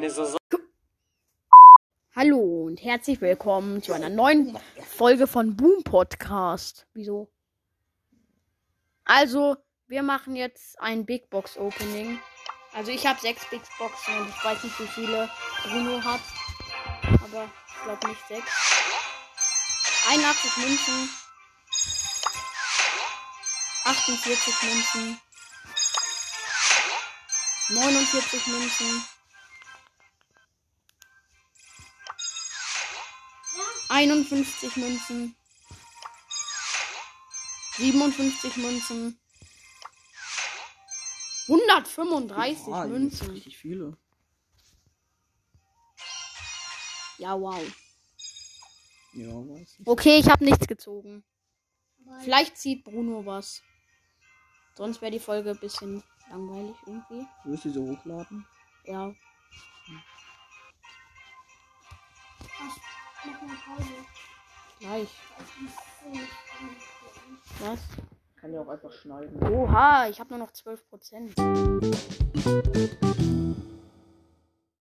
eine Saison. Hallo und herzlich willkommen zu einer neuen Folge von Boom Podcast. Wieso? Also, wir machen jetzt ein Big Box Opening. Also, ich habe sechs Big Boxen und ich weiß nicht, wie viele Bruno hat. Aber ich glaube nicht sechs. 81 Münzen. 48 Münzen. 49 Münzen. 51 Münzen. 57 Münzen. 135 Ah, jetzt Münzen. Richtig viele. Ja, wow. Ja, weiß nicht. Okay, ich habe nichts gezogen. Vielleicht zieht Bruno was. Sonst wäre die Folge ein bisschen langweilig irgendwie. Willst du sie hochladen? Ja. Gleich. Was? Kann ja auch einfach schneiden. Oha, ich habe nur noch 12 Prozent.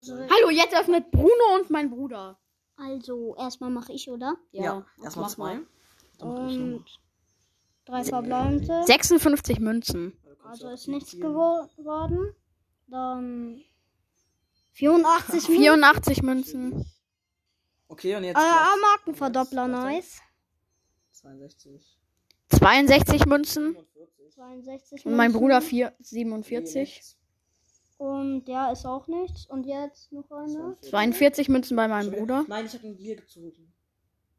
Hallo, jetzt öffnet Bruno und mein Bruder. Also, erstmal mache ich, oder? Ja, erstmal mach zwei. mal. Dann mach ich noch. Und drei verbleibende. 56 Münzen. Also ist nichts geworden. Dann 84 Minuten. 84 Münzen. Okay, und jetzt. Äh, was? Markenverdoppler, nice. 62. 62 Münzen. 45. 62 Und mein Münzen. Bruder 4, 47. Und der ist auch nichts. Und jetzt noch eine. 42 Münzen bei meinem Bruder. Nein, ich habe ihn dir gezogen.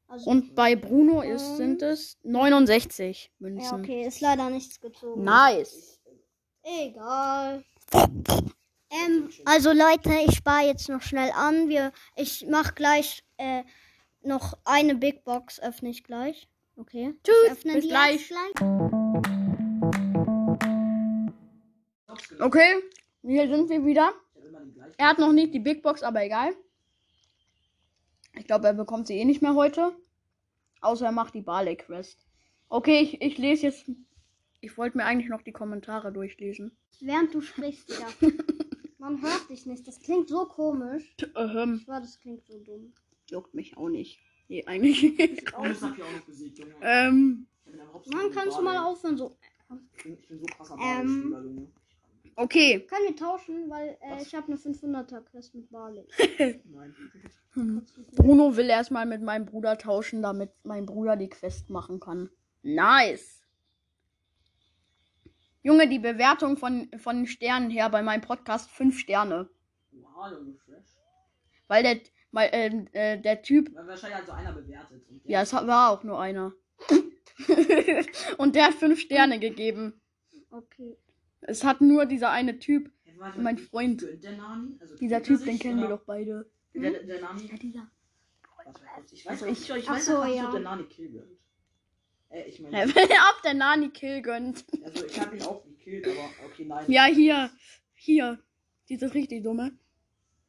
Also, Und bei Bruno ist, sind es 69 ja, Münzen. okay, ist leider nichts gezogen. Nice. Egal. Ähm, also Leute, ich spare jetzt noch schnell an. Wir, ich mache gleich äh, noch eine Big Box, öffne ich gleich. Okay. Tschüss, Ich öffne bis gleich. gleich. Okay, hier sind wir wieder. Er hat noch nicht die Big Box, aber egal. Ich glaube, er bekommt sie eh nicht mehr heute. Außer er macht die Barley Quest. Okay, ich, ich lese jetzt. Ich wollte mir eigentlich noch die Kommentare durchlesen. Während du sprichst, ja. Man hört dich nicht. Das klingt so komisch. Ähm, Ich war, das klingt so dumm. juckt mich auch nicht. Nee, eigentlich. Ich auch Junge. ähm, Mann, kannst du mal aufhören so. Ich bin, ich bin so Ähm. Junge. okay. Können wir tauschen, weil äh, Was? ich habe eine 500er Quest mit Barley. Nein. Bruno will erstmal mit meinem Bruder tauschen, damit mein Bruder die Quest machen kann. Nice. Junge, die Bewertung von, von den Sternen her bei meinem Podcast 5 Sterne. Wow, Junge, fresh. Weil der, weil, äh, äh, der Typ. Weil wahrscheinlich hat so einer bewertet. Ja, es war auch nur einer. Und der hat 5 Sterne gegeben. Okay. Es hat nur dieser eine Typ. Hey, warte, mein Freund. Der Nani? Also Dieser er Typ, den kennen wir doch beide. Der, der, der Nani? Ja, dieser. Ich weiß Also nicht, ich- ich, weiß so, nicht, ja. der Nani Kill gönnt. Äh, ich meine, Ob der Nani Kill gönnt. also ich habe ihn auch gekillt, aber okay, nein. Ja, hier. Hier. Dieses richtig dumme.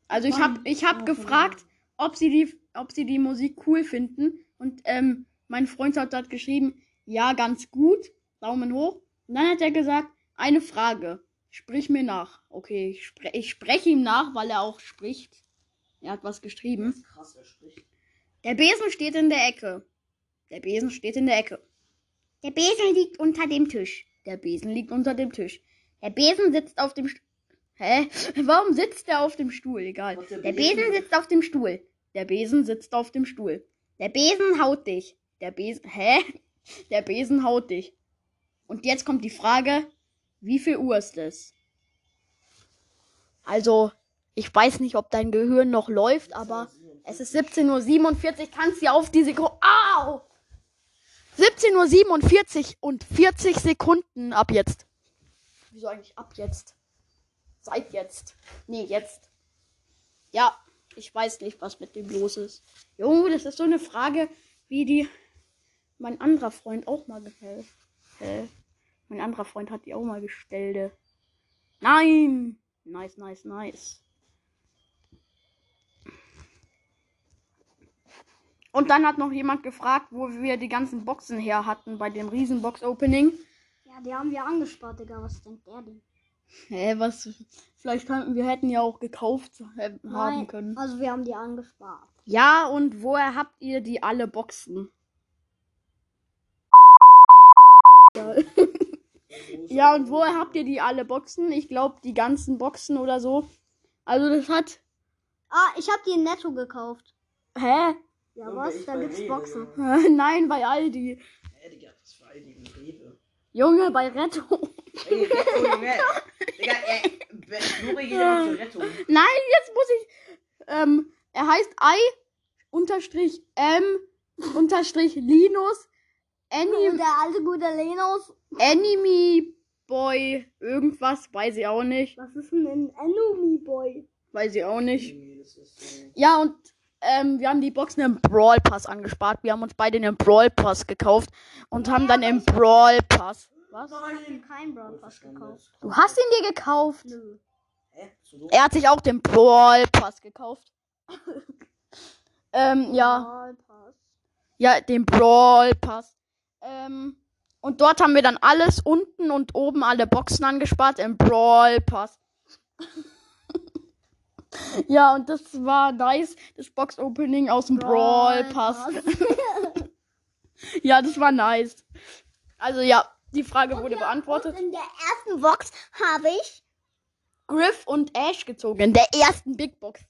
Also ich hab, ich hab gefragt, ob sie die, ob sie die Musik cool finden. Und ähm, mein Freund hat dort geschrieben, ja, ganz gut. Daumen hoch. Und dann hat er gesagt, eine Frage. Sprich mir nach. Okay, ich, spre ich spreche ihm nach, weil er auch spricht. Er hat was geschrieben. krass, er spricht. Der Besen steht in der Ecke. Der Besen steht in der Ecke. Der Besen liegt unter dem Tisch. Der Besen liegt unter dem Tisch. Der Besen sitzt auf dem St Hä? Warum sitzt er auf dem Stuhl? Egal. Der Der Besen? Besen sitzt auf dem Stuhl. Der Besen sitzt auf dem Stuhl. Der Besen haut dich. Der Besen. Hä? Der Besen haut dich. Und jetzt kommt die Frage, wie viel Uhr ist es? Also, ich weiß nicht, ob dein Gehirn noch läuft, aber es ist 17.47 Uhr. Kannst du auf die Sekunde. Au! 17.47 Uhr und 40 Sekunden ab jetzt. Wieso eigentlich ab jetzt? Seit jetzt. Nee, jetzt. Ja, ich weiß nicht, was mit dem los ist. Junge, das ist so eine Frage, wie die mein anderer Freund auch mal gestellt. Äh, mein anderer Freund hat die auch mal gestellt. Nein! Nice, nice, nice. Und dann hat noch jemand gefragt, wo wir die ganzen Boxen her hatten bei dem Riesenbox-Opening. Ja, die haben wir angespart, Digga. Was denkt der denn? Hä, was? Vielleicht könnten wir hätten ja auch gekauft äh, haben Nein, können. Also wir haben die angespart. Ja, und woher habt ihr die alle Boxen? Ja, und woher habt ihr die alle Boxen? Ich glaube, die ganzen Boxen oder so. Also das hat. Ah, ich habe die in Netto gekauft. Hä? Ja, Ja, was? Da gibt's Rewe, Boxen. Nein, bei Aldi. Hä, Digga, das war all die Rewe. Junge, bei Retto. Ey, Rettung, Junge. Digga, ey, Flori geht immer zur Rettung. Nein, jetzt muss ich. Ähm, er heißt I unterstrich M unterstrich Linus Und Anim der alte gute Lenos. Anime Boy irgendwas, weiß ich auch nicht. Was ist denn ein Enemy Boy? Weiß ich auch nicht. Junge, das ist so. Ja, und ähm, wir haben die Boxen im Brawl Pass angespart. Wir haben uns beide den Brawl Pass gekauft und haben dann im Brawl Pass. Was? Ich habe keinen Brawl Pass gekauft. Du hast ihn dir gekauft. Nö. Er hat sich auch den Brawl Pass gekauft. ähm, ja. Brawl Pass. Ja, den Brawl Pass. Ähm, und dort haben wir dann alles unten und oben alle Boxen angespart im Brawl Pass. ja, und das war nice, das Box-Opening aus dem Brawl Pass. ja, das war nice. Also ja, die Frage wurde beantwortet. Und in der ersten Box habe ich. Griff und Ash gezogen. In der ersten Big Box.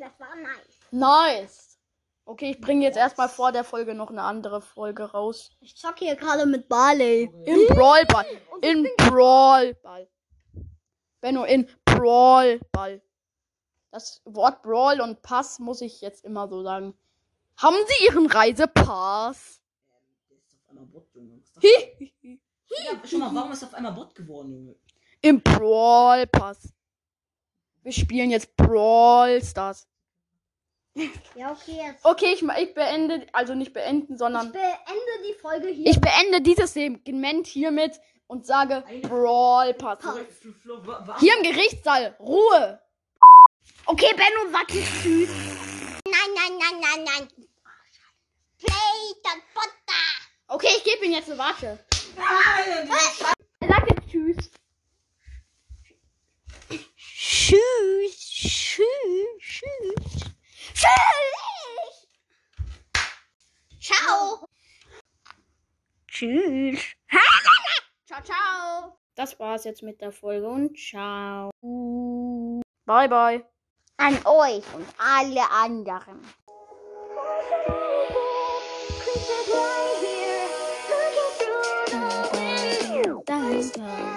das war nice. Nice. Okay, ich bringe jetzt erstmal vor der Folge noch eine andere Folge raus. Ich zocke hier gerade mit Barley. Im Brawl Ball. In Brawl Ball. Benno, in Brawl Ball. Das Wort Brawl und Pass muss ich jetzt immer so sagen. Haben Sie Ihren Reisepass? Der ist auf einmal Bot, Junge. Was ist das? Hi. Ja, schau mal, warum ist auf einmal Bot geworden, Junge? Im Brawl Pass. Wir spielen jetzt Brawl Stars. Ja, okay, jetzt. Okay, ich, ich beende, also nicht beenden, Ich sondern beende die Folge hier. ich beende dieses Segment hiermit und sage Brawl Pass. Hier im Gerichtssaal. Ruhe. Okay, Benno, sag jetzt tschüss. Nein, nein, nein, nein, nein. Play the Butter. Okay, ich gebe ihm jetzt eine Warte. Er sagt jetzt tschüss. Tschüss, tschüss, tschüss. Tschüss. Ciao. Tschüss. ciao, ciao. Das war's jetzt mit der Folge und ciao. Bye, bye. An euch und alle anderen. Eine Saison.